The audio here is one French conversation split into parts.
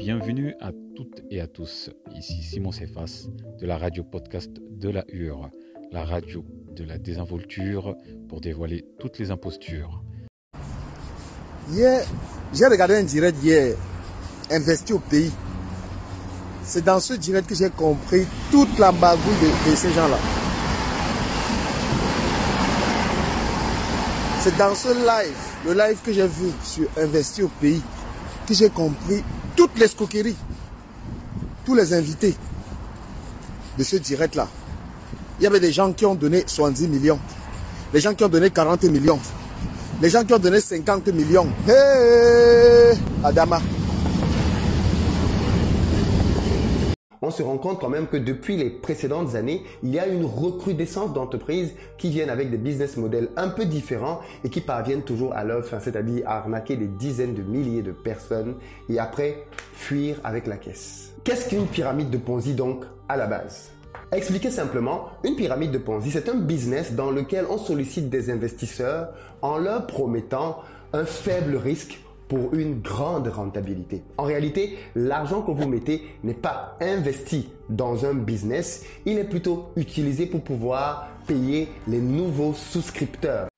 Bienvenue à toutes et à tous. Ici Simon Cefas de la radio podcast de la Hure, la radio de la désinvolture pour dévoiler toutes les impostures. Hier, j'ai regardé un direct hier, investi au pays. C'est dans ce direct que j'ai compris toute la bagouille de, de ces gens-là. C'est dans ce live, le live que j'ai vu sur Investi au pays, que j'ai compris toutes les escroqueries, tous les invités de ce direct-là. Il y avait des gens qui ont donné 70 millions, des gens qui ont donné 40 millions, les gens qui ont donné 50 millions. Hé Adama. On se rend compte quand même que depuis les précédentes années, il y a une recrudescence d'entreprises qui viennent avec des business models un peu différents et qui parviennent toujours à leur fin, c'est-à-dire à arnaquer des dizaines de milliers de personnes et après fuir avec la caisse. Qu'est-ce qu'une pyramide de Ponzi donc à la base? Expliquer simplement, une pyramide de Ponzi, c'est un business dans lequel on sollicite des investisseurs en leur promettant un faible risque pour une grande rentabilité. En réalité, l'argent que vous mettez n'est pas investi dans un business, il est plutôt utilisé pour pouvoir payer les nouveaux souscripteurs.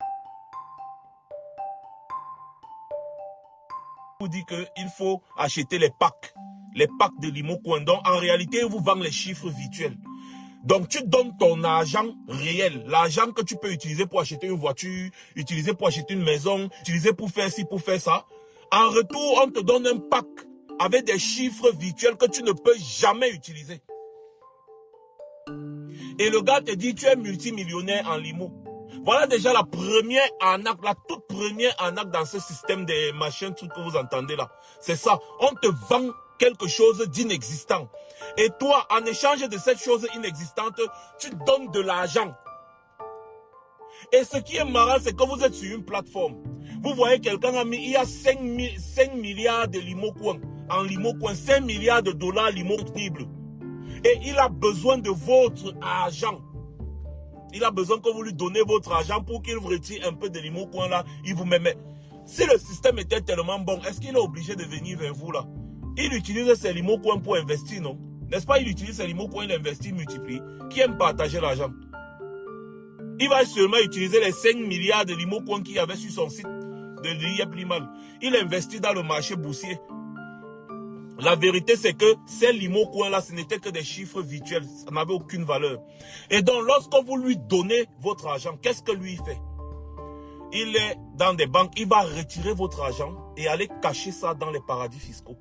vous dit qu'il faut acheter les packs, les packs de limo Donc, en réalité, vous vendez les chiffres virtuels. Donc, tu donnes ton argent réel, l'argent que tu peux utiliser pour acheter une voiture, utiliser pour acheter une maison, utiliser pour faire ci, pour faire ça. En retour, on te donne un pack avec des chiffres virtuels que tu ne peux jamais utiliser. Et le gars te dit, tu es multimillionnaire en limo. Voilà déjà la première arnaque, la toute première arnaque dans ce système des machines, trucs que vous entendez là. C'est ça. On te vend quelque chose d'inexistant. Et toi, en échange de cette chose inexistante, tu donnes de l'argent. Et ce qui est marrant, c'est que vous êtes sur une plateforme. Vous voyez, quelqu'un a mis, il y a 5, milliards de limo En limo 5 milliards de dollars limo Et il a besoin de votre argent. Il a besoin que vous lui donnez votre argent pour qu'il vous retire un peu de limo là. Il vous met. Si le système était tellement bon, est-ce qu'il est obligé de venir vers vous là? Il utilise ses limo pour investir, non? N'est-ce pas? Il utilise ses limo il investit, multiplie. Qui aime partager l'argent il va seulement utiliser les 5 milliards de limo qu'il avait sur son site de mal. Il investit dans le marché boursier. La vérité, c'est que ces limo là, ce n'était que des chiffres virtuels. Ça n'avait aucune valeur. Et donc, lorsque vous lui donnez votre argent, qu'est-ce que lui fait? Il est dans des banques, il va retirer votre argent et aller cacher ça dans les paradis fiscaux.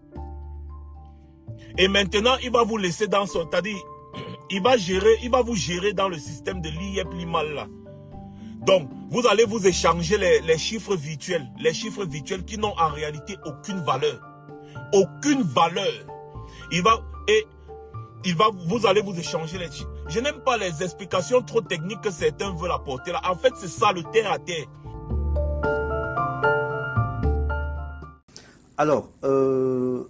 Et maintenant, il va vous laisser dans son... C'est-à-dire, il va gérer, il va vous gérer dans le système de l'IEP là. Donc, vous allez vous échanger les, chiffres virtuels, les chiffres virtuels qui n'ont en réalité aucune valeur. Aucune valeur. Il va, et il va, vous allez vous échanger les chiffres. Je n'aime pas les explications trop techniques que certains veulent apporter là. En fait, c'est ça le terre à terre. Alors, euh,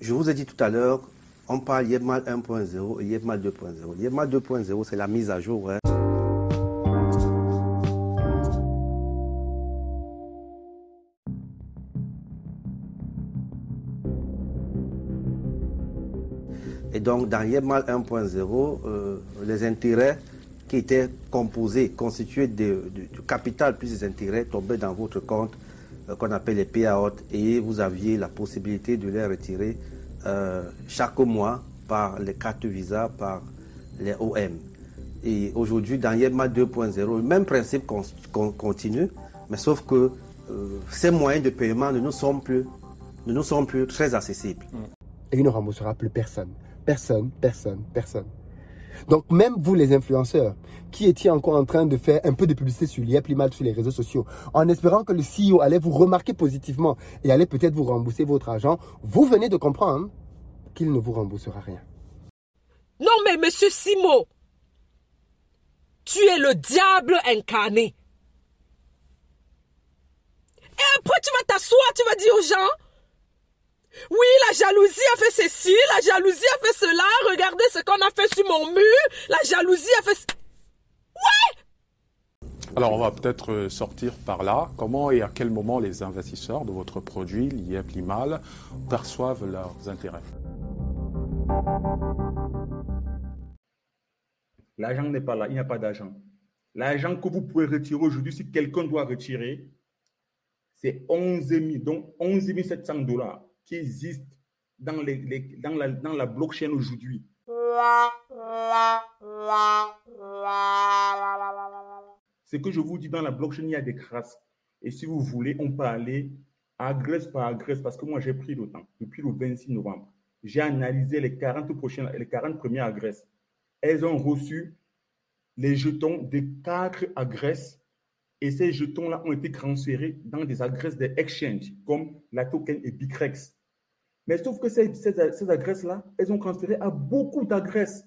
je vous ai dit tout à l'heure, on parle Yebmal 1.0 et Yebmal 2.0. Yebmal 2.0, c'est la mise à jour. Hein. Donc, dans Yebmal 1.0, euh, les intérêts qui étaient composés, constitués de, du capital plus les intérêts tombaient dans votre compte euh, qu'on appelle les payout et vous aviez la possibilité de les retirer euh, chaque mois par les cartes Visa, par les OM. Et aujourd'hui, dans Yebmal 2.0, le même principe continue, mais sauf que ces moyens de paiement ne nous sont plus, ne nous sont plus très accessibles. Et il ne remboursera plus personne. Personne, personne, personne. Donc même vous les influenceurs qui étiez encore en train de faire un peu de publicité sur l'IAPLIMAL sur les réseaux sociaux en espérant que le CEO allait vous remarquer positivement et allait peut-être vous rembourser votre argent, vous venez de comprendre qu'il ne vous remboursera rien. Non mais monsieur Simo, tu es le diable incarné. Et après tu vas t'asseoir, tu vas dire aux gens oui, la jalousie a fait ceci, la jalousie a fait cela, regardez ce qu'on a fait sur mon mur, la jalousie a fait... Ouais! Alors on va peut-être euh, sortir par là. Comment et à quel moment les investisseurs de votre produit, l'IEP Limal, perçoivent leurs intérêts? L'argent n'est pas là, il n'y a pas d'argent. L'argent que vous pouvez retirer aujourd'hui, si quelqu'un doit retirer, c'est 11 000, donc 11 700 dollars qui existent dans, la, blockchain aujourd'hui. Ce que je vous dis dans la blockchain, il y a des grâces. Et si vous voulez, on peut aller agresse par agresse parce que moi, j'ai pris le temps. Depuis le 26 novembre, j'ai analysé les 40 prochaines, les 40 premières agresses. Elles ont reçu les jetons des quatre agresses et ces jetons-là ont été transférés dans des adresses des exchanges comme la token et Bicrex. Mais sauf que ces, ces, adresses-là, elles ont transféré à beaucoup d'adresses.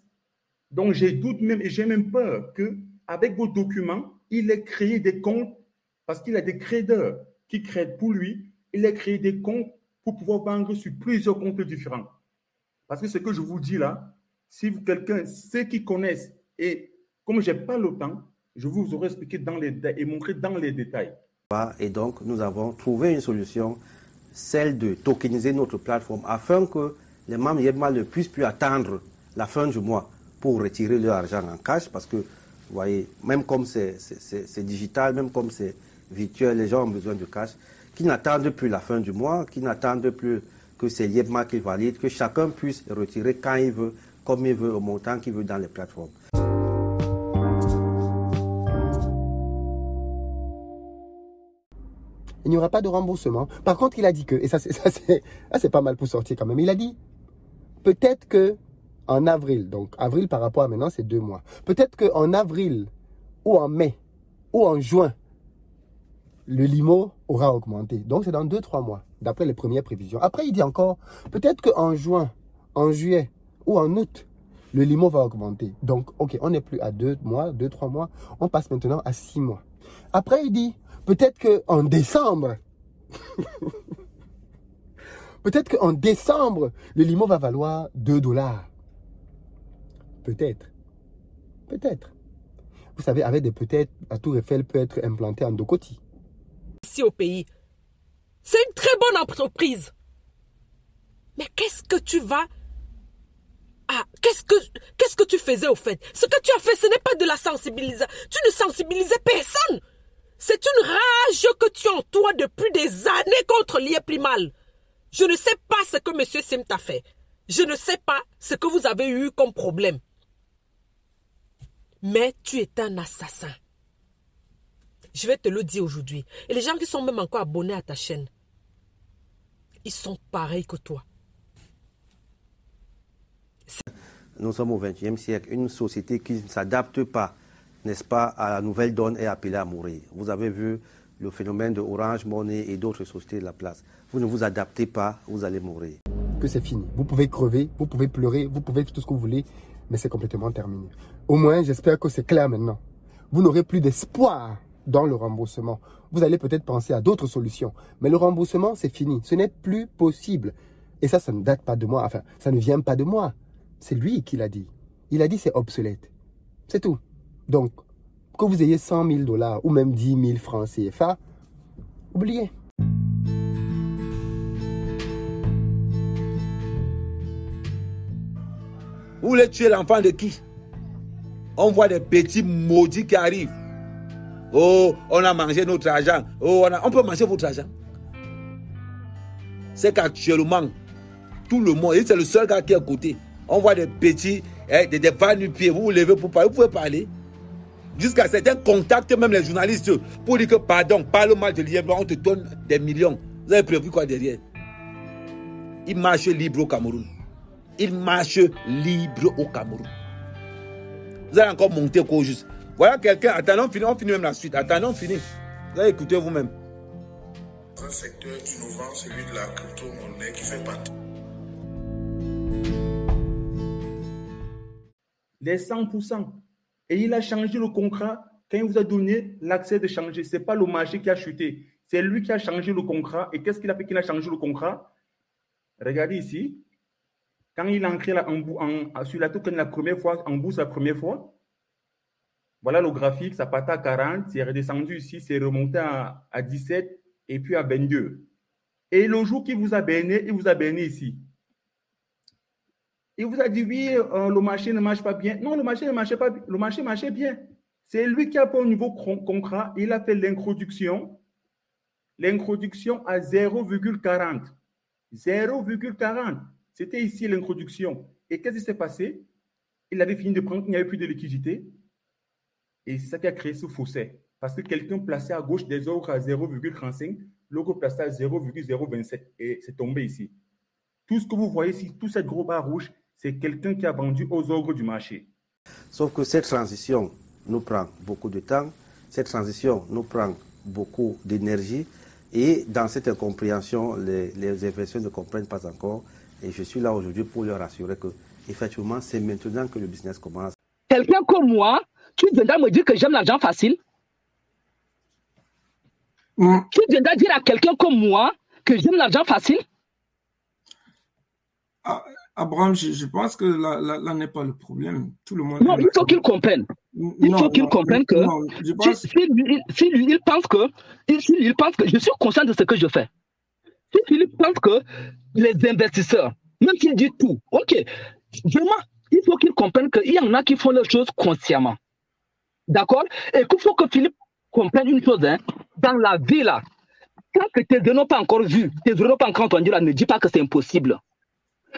Donc j'ai doute même et j'ai même peur que avec vos documents, il ait créé des comptes parce qu'il a des créditeurs qui créent pour lui. Il a créé des comptes pour pouvoir vendre sur plusieurs comptes différents. Parce que ce que je vous dis là, si quelqu'un, ceux qui connaissent, et comme je n'ai pas le temps, je vous aurais expliqué et montré dans les détails. Et donc, nous avons trouvé une solution, celle de tokeniser notre plateforme afin que les membres Yebma ne puissent plus attendre la fin du mois pour retirer leur argent en cash parce que, vous voyez, même comme c'est digital, même comme c'est virtuel, les gens ont besoin de cash, qui n'attendent plus la fin du mois, qui n'attendent plus que c'est Yebma qui valide, que chacun puisse retirer quand il veut, comme il veut, au montant qu'il veut dans les plateformes. Il n'y aura pas de remboursement. Par contre, il a dit que, et ça c'est pas mal pour sortir quand même, il a dit peut-être que en avril, donc avril par rapport à maintenant, c'est deux mois. Peut-être qu'en avril ou en mai ou en juin, le limo aura augmenté. Donc c'est dans deux, trois mois, d'après les premières prévisions. Après, il dit encore, peut-être qu'en juin, en juillet ou en août, le limo va augmenter. Donc, ok, on n'est plus à deux mois, deux, trois mois, on passe maintenant à six mois. Après, il dit, Peut-être qu'en décembre, peut-être qu'en décembre, le limo va valoir 2 dollars. Peut-être. Peut-être. Vous savez, avec des peut-être, la tour Eiffel peut être implantée en Dokoti. Ici au pays, c'est une très bonne entreprise. Mais qu'est-ce que tu vas ah, qu'est-ce que, qu'est-ce que tu faisais au fait? Ce que tu as fait, ce n'est pas de la sensibilisation. Tu ne sensibilisais personne. C'est une rage que tu as toi depuis des années contre l'IEPLIMAL. Je ne sais pas ce que M. Sim t'a fait. Je ne sais pas ce que vous avez eu comme problème. Mais tu es un assassin. Je vais te le dire aujourd'hui. Et les gens qui sont même encore abonnés à ta chaîne, ils sont pareils que toi. Nous sommes au XXe siècle, une société qui ne s'adapte pas n'est-ce pas, à la nouvelle donne est appelée à mourir. Vous avez vu le phénomène de Orange Money et d'autres sociétés de la place. Vous ne vous adaptez pas, vous allez mourir. Que c'est fini. Vous pouvez crever, vous pouvez pleurer, vous pouvez faire tout ce que vous voulez, mais c'est complètement terminé. Au moins, j'espère que c'est clair maintenant. Vous n'aurez plus d'espoir dans le remboursement. Vous allez peut-être penser à d'autres solutions, mais le remboursement, c'est fini. Ce n'est plus possible. Et ça, ça ne date pas de moi. Enfin, ça ne vient pas de moi. C'est lui qui l'a dit. Il a dit c'est obsolète. C'est tout. Donc, que vous ayez 100 000 dollars ou même 10 000 francs CFA, oubliez. Vous voulez tuer l'enfant de qui? On voit des petits maudits qui arrivent. Oh, on a mangé notre argent. Oh, on, on peut manger votre argent. C'est qu'actuellement, tout le monde, c'est le seul gars qui est à côté. On voit des petits, eh, des, des pieds. Vous vous levez pour parler. Vous pouvez parler jusqu'à certains contactent même les journalistes pour dire que pardon, parle mal de l'IEM, on te donne des millions. Vous avez prévu quoi derrière? Il marche libre au Cameroun. Il marche libre au Cameroun. Vous allez encore monter quoi juste. Voilà quelqu'un, attendons, on finit, on finit même la suite. Attendons, on finit. Vous allez écouter vous-même. Un secteur innovant, celui de la crypto-monnaie qui fait partie. Les 100%. Et il a changé le contrat quand il vous a donné l'accès de changer. Ce n'est pas le marché qui a chuté. C'est lui qui a changé le contrat. Et qu'est-ce qu'il a fait qu'il a changé le contrat? Regardez ici. Quand il a là, en, sur la token la première fois, en bourse la première fois, Voilà le graphique, ça partait à 40, c'est redescendu ici, c'est remonté à, à 17 et puis à 22. Et le jour qu'il vous a béni, il vous a béni ici. Il vous a dit, oui, euh, le marché ne marche pas bien. Non, le marché ne marchait pas. Le marché marchait bien. C'est lui qui a fait au niveau concret, il a fait l'introduction. L'introduction à 0,40. 0,40. C'était ici l'introduction. Et qu'est-ce qui s'est passé? Il avait fini de prendre, il n'y avait plus de liquidité. Et ça qui a créé ce fossé. Parce que quelqu'un plaçait à gauche des ordres à 0,35, l'autre plaçait à 0,027 et c'est tombé ici. Tout ce que vous voyez ici, tout cette gros barre rouge, c'est quelqu'un qui a vendu aux ordres du marché. Sauf que cette transition nous prend beaucoup de temps, cette transition nous prend beaucoup d'énergie et dans cette incompréhension, les, les investisseurs ne comprennent pas encore. Et je suis là aujourd'hui pour leur assurer que, effectivement, c'est maintenant que le business commence. Quelqu'un comme moi, tu viendras me dire que j'aime l'argent facile mm. Tu viendras dire à quelqu'un comme moi que j'aime l'argent facile ah, Abraham, je, pense que là, là, n'est pas le problème. Tout le monde. Non, il faut qu'il comprenne. Il faut qu'il comprenne que si, si, lui, il pense que, si il pense que je suis conscient de ce que je fais. Si Philippe pense que les investisseurs, même s'il dit tout, ok, vraiment, il faut qu'il comprenne qu'il y en a qui font les choses consciemment. D'accord? Et qu'il faut que Philippe comprenne une chose, hein, dans la vie là, tant que tes yeux n'ont pas encore vu, tes yeux n'ont pas encore entendu là, ne dis pas que c'est impossible.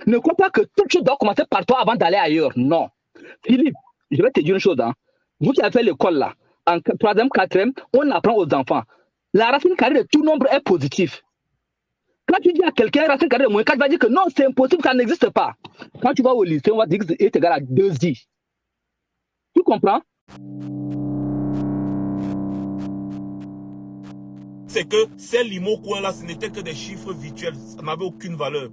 Ne crois pas que toute chose doit commencer par toi avant d'aller ailleurs. Non. Philippe, je vais te dire une chose. Hein. Vous qui avez fait l'école là, en troisième, quatrième, on apprend aux enfants. La racine carrée de tout nombre est positive. Quand tu dis à quelqu'un racine carrée de moins 4, tu vas dire que non, c'est impossible, ça n'existe pas. Quand tu vas au lycée, on va dire que c'est égal à 2i. Tu comprends? C'est que ces limo là ce n'était que des chiffres virtuels, ça n'avait aucune valeur.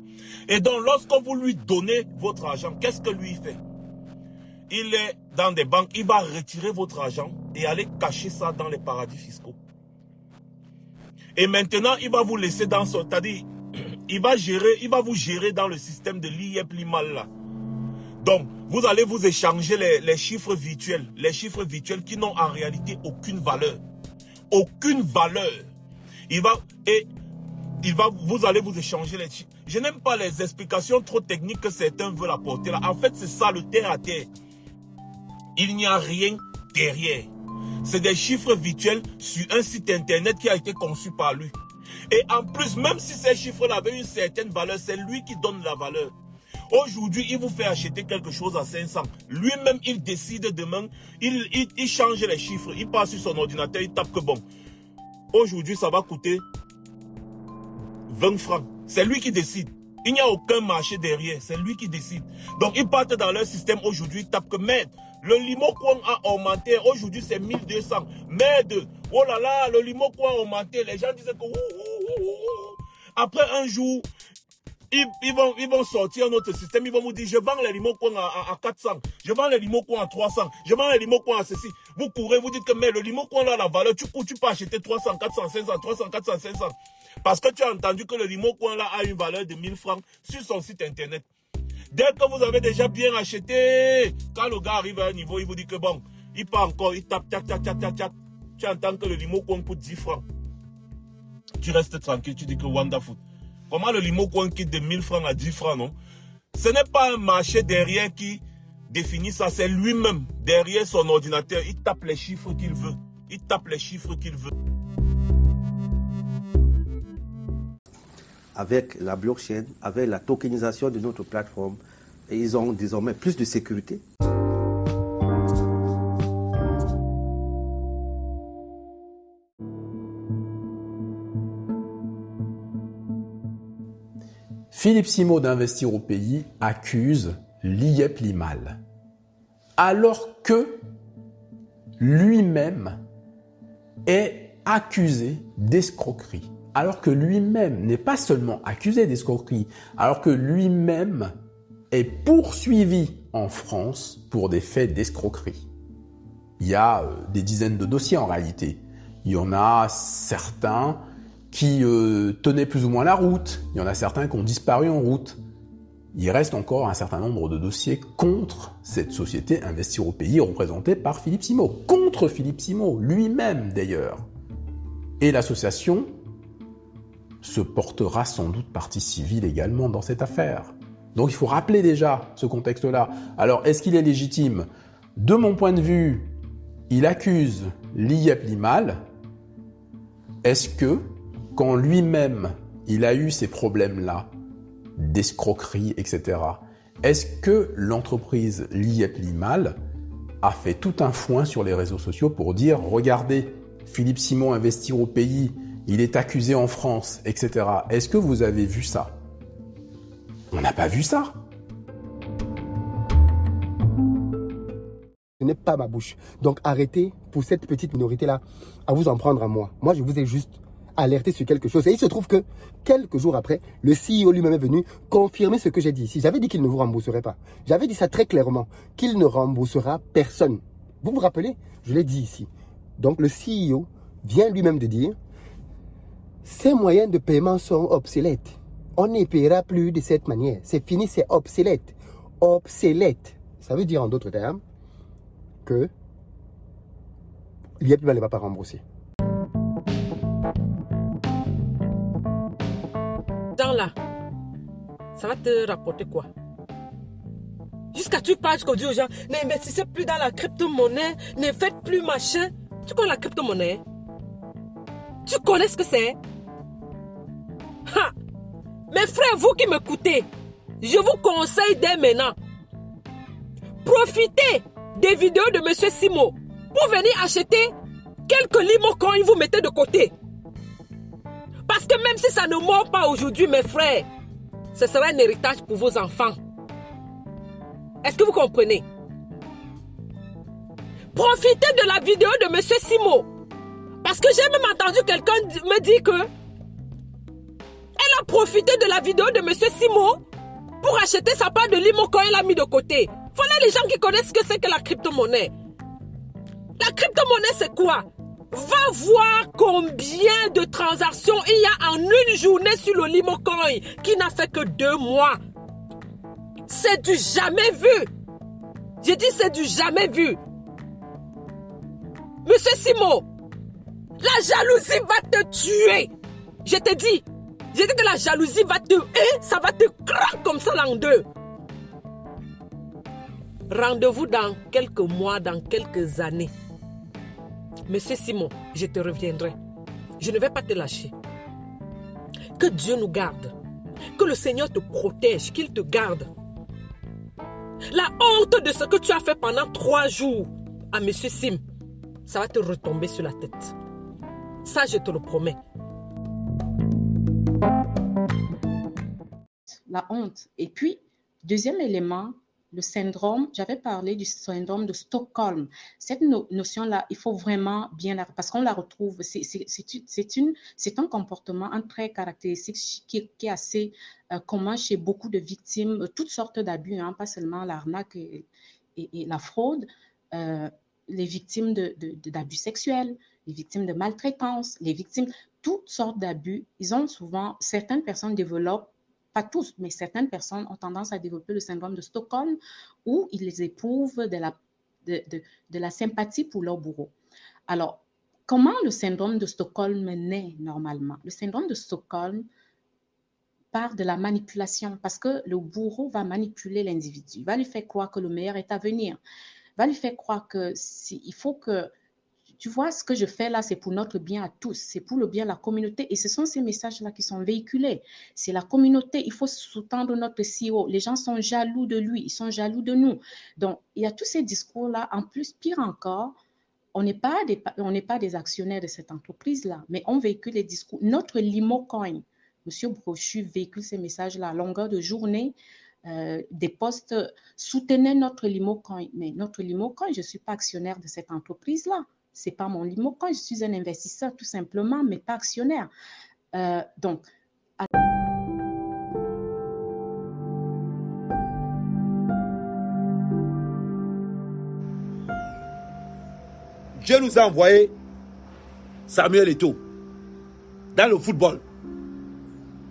Et donc, lorsque vous lui donnez votre argent, qu'est-ce que lui fait? Il est dans des banques, il va retirer votre argent et aller cacher ça dans les paradis fiscaux. Et maintenant, il va vous laisser dans son... C'est-à-dire, il va gérer, il va vous gérer dans le système de l'IEP Limal là. Donc, vous allez vous échanger les, les chiffres virtuels, les chiffres virtuels qui n'ont en réalité aucune valeur. Aucune valeur. Il va, et il va, vous allez vous échanger les chiffres. Je n'aime pas les explications trop techniques que certains veulent apporter là. En fait, c'est ça le terre à terre. Il n'y a rien derrière. C'est des chiffres virtuels sur un site internet qui a été conçu par lui. Et en plus, même si ces chiffres-là avaient une certaine valeur, c'est lui qui donne la valeur. Aujourd'hui, il vous fait acheter quelque chose à 500. Lui-même, il décide demain, il, il, il change les chiffres. Il passe sur son ordinateur, il tape que bon, Aujourd'hui, ça va coûter 20 francs. C'est lui qui décide. Il n'y a aucun marché derrière. C'est lui qui décide. Donc, ils partent dans leur système aujourd'hui. Tapent que merde. Le limo coin a augmenté. Aujourd'hui, c'est 1200. Merde. Oh là là, le limo coin a augmenté. Les gens disaient que... Après un jour, ils, vont, sortir notre système, ils vont vous dire, je vends les limocoins à, à, 400, je vends les limocoins à 300, je vends les limocoins à ceci. Vous courez, vous dites que mais le limocoin là, la valeur, tu, tu peux acheter 300, 400, 500, 300, 400, 500. Parce que tu as entendu que le limocoin là a une valeur de 1000 francs sur son site internet. Dès que vous avez déjà bien acheté, quand le gars arrive à un niveau, il vous dit que bon, il part encore, il tape, tac, tac, tac, tac. Tu entends que le limocoin coûte 10 francs. Tu restes tranquille, tu dis que wonderful. Comment le limo coin quitte de 1000 francs à 10 francs, non? Ce n'est pas un marché derrière qui définit ça, c'est lui-même, derrière son ordinateur. Il tape les chiffres qu'il veut. Il tape les chiffres qu'il veut. Avec la blockchain, avec la tokenisation de notre plateforme, ils ont désormais plus de sécurité. Philippe Simo d'Investir au pays accuse l'IEP Limal. Alors que lui-même est accusé d'escroquerie. Alors que lui-même n'est pas seulement accusé d'escroquerie, alors que lui-même est poursuivi en France pour des faits d'escroquerie. Il y a euh, des dizaines de dossiers en réalité. Il y en a certains qui euh, tenaient plus ou moins la route. Il y en a certains qui ont disparu en route. il reste encore un certain nombre de dossiers contre cette société Investir au pays représentée par Philippe Simo, contre Philippe Simo, lui-même d'ailleurs. Et l'association se portera sans doute partie civile également dans cette affaire. Donc il faut rappeler déjà ce contexte-là. Alors est-ce qu'il est légitime? De mon point de vue, il accuse l'IEP Limal. Est-ce que, quand lui-même il a eu ces problèmes-là, d'escroquerie, etc., est-ce que l'entreprise l'IEP Limal a fait tout un foin sur les réseaux sociaux pour dire regardez, Philippe Simon investir au pays, il est accusé en France, etc. Est-ce que vous avez vu ça? On n'a pas vu ça. Ce n'est pas ma bouche. Donc arrêtez pour cette petite minorité-là à vous en prendre à moi. Moi, je vous ai juste alerté sur quelque chose. Et il se trouve que quelques jours après, le CEO lui-même est venu confirmer ce que j'ai dit ici. J'avais dit qu'il ne vous rembourserait pas. J'avais dit ça très clairement, qu'il ne remboursera personne. Vous vous rappelez? Je l'ai dit ici. Donc le CEO vient lui-même de dire, ces moyens de paiement sont obsolètes. On ne paiera plus de cette manière. C'est fini, c'est obsolète. Obsolète. Ça veut dire en d'autres termes que l'IEP ne va pas rembourser. Ça va te rapporter quoi? Jusqu'à tu parles, qu'on dit aux gens, n'investissez plus dans la crypto-monnaie, ne faites plus machin. Tu connais la crypto-monnaie Tu connais ce que c'est? Mes frères, vous qui m'écoutez, je vous conseille dès maintenant, profitez des vidéos de Monsieur Simo pour venir acheter quelques limo coins vous mettez de côté. Parce que même si ça ne mord pas aujourd'hui, mes frères, ce sera un héritage pour vos enfants. Est-ce que vous comprenez? Profitez de la vidéo de M. Simo. Parce que j'ai même entendu quelqu'un me dire que elle a profité de la vidéo de M. Simo pour acheter sa part de limo quand elle l'a mis de côté. Voilà les gens qui connaissent ce que c'est que la crypto-monnaie. La crypto-monnaie, c'est quoi? Va voir combien de transactions il y a en une journée sur le Limocoin qui n'a fait que deux mois. C'est du jamais vu. J'ai dit c'est du jamais vu. Monsieur Simo, la jalousie va te tuer. Je te dis, j'ai dit que la jalousie va te... Eh, ça va te craquer comme ça en deux. Rendez-vous dans quelques mois, dans quelques années. Monsieur Simon, je te reviendrai. Je ne vais pas te lâcher. Que Dieu nous garde. Que le Seigneur te protège, qu'il te garde. La honte de ce que tu as fait pendant trois jours à Monsieur Sim, ça va te retomber sur la tête. Ça, je te le promets. La honte. Et puis, deuxième élément, le syndrome, j'avais parlé du syndrome de Stockholm. Cette notion-là, il faut vraiment bien la, parce qu'on la retrouve, c'est un comportement, un trait caractéristique qui, est assez euh, commun chez beaucoup de victimes, euh, toutes sortes d'abus, hein, pas seulement l'arnaque et, la fraude, euh, les victimes d'abus sexuels, les victimes de maltraitance, les victimes, toutes sortes d'abus, ils ont souvent, certaines personnes développent pas tous, mais certaines personnes ont tendance à développer le syndrome de Stockholm où ils éprouvent de la, sympathie pour leur bourreau. Alors, comment le syndrome de Stockholm naît normalement? Le syndrome de Stockholm part de la manipulation parce que le bourreau va manipuler l'individu, va lui faire croire que le meilleur est à venir, va lui faire croire que si, faut que tu vois, ce que je fais là, c'est pour notre bien à tous, c'est pour le bien de la communauté. Et ce sont ces messages-là qui sont véhiculés. C'est la communauté, il faut sous-tendre notre CEO. Les gens sont jaloux de lui, ils sont jaloux de nous. Donc, il y a tous ces discours-là. En plus, pire encore, on n'est pas, des, pas des actionnaires de cette entreprise-là, mais on véhicule les discours. Notre limo coin, Monsieur Brochu véhicule ces messages-là à longueur de journée. Euh, des postes, soutenez notre limo coin. Mais notre limo coin, je ne suis pas actionnaire de cette entreprise-là c'est pas mon limo. Quand je suis un investisseur, tout simplement, mais pas actionnaire. Euh, donc, Dieu nous a envoyé Samuel Eto'o dans le football.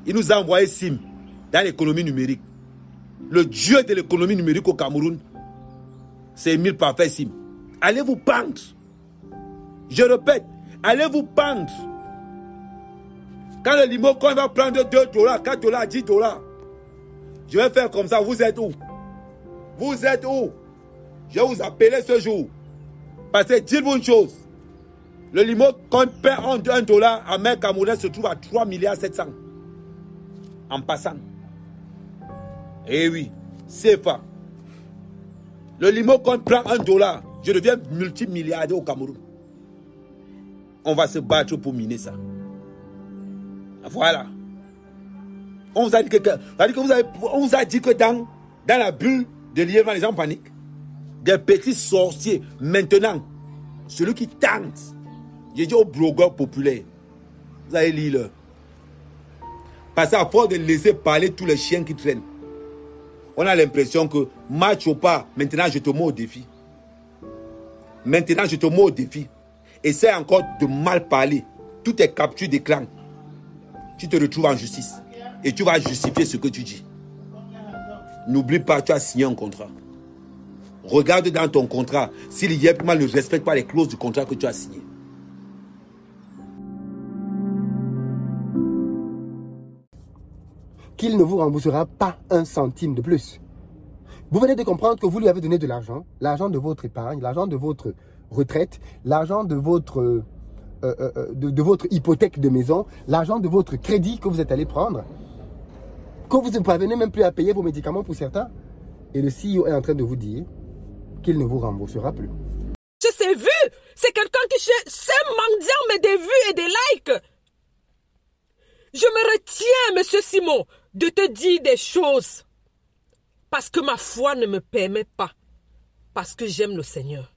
Il nous a envoyé Sim dans l'économie numérique. le dieu de l'économie numérique au Cameroun, c'est Emile Parfait Sim. Allez vous pendre. Je répète, allez vous pendre? Quand le limo il va prendre 2 dollars, 4 dollars, 10 dollars, je vais faire comme ça. Vous êtes où? Vous êtes où? Je vais vous appeler ce jour. Parce que dites-vous une chose. Le limo, quand il perd 1 dollar, à mer camerounais se trouve à 3 milliards 700. En passant. Eh oui, c'est pas. Le limo, quand prend 1 dollar, je deviens multimilliardaire au Cameroun. On va se battre pour miner ça. Voilà. On vous a dit que, on vous a dit que dans, dans la bulle de l'IEVA, les gens paniquent. Des petits sorciers. Maintenant, celui qui tente, j'ai dit aux blogueurs populaires, vous allez lire Parce qu'à force de laisser parler tous les chiens qui traînent, on a l'impression que match ou pas, maintenant je te mets au défi. Maintenant je te mets au défi. Essaie encore de mal parler. Tout est capture d'écran tu te retrouves en justice et tu vas justifier ce que tu dis. N'oublie pas, tu as signé un contrat. Regarde dans ton contrat si l'IEPMA ne respecte pas les clauses du contrat que tu as signé. Qu'il ne vous remboursera pas un centime de plus. Vous venez de comprendre que vous lui avez donné de l'argent, l'argent de votre épargne, l'argent de votre retraite, l'argent de votre euh, euh, euh, de, votre hypothèque de maison, l'argent de votre crédit que vous êtes allé prendre, que vous ne parvenez même plus à payer vos médicaments pour certains, et le CEO est en train de vous dire qu'il ne vous remboursera plus. Je sais vu, c'est quelqu'un qui sait mendiant mais des vues et des likes. Je me retiens, monsieur Simon, de te dire des choses parce que ma foi ne me permet pas, parce que j'aime le Seigneur.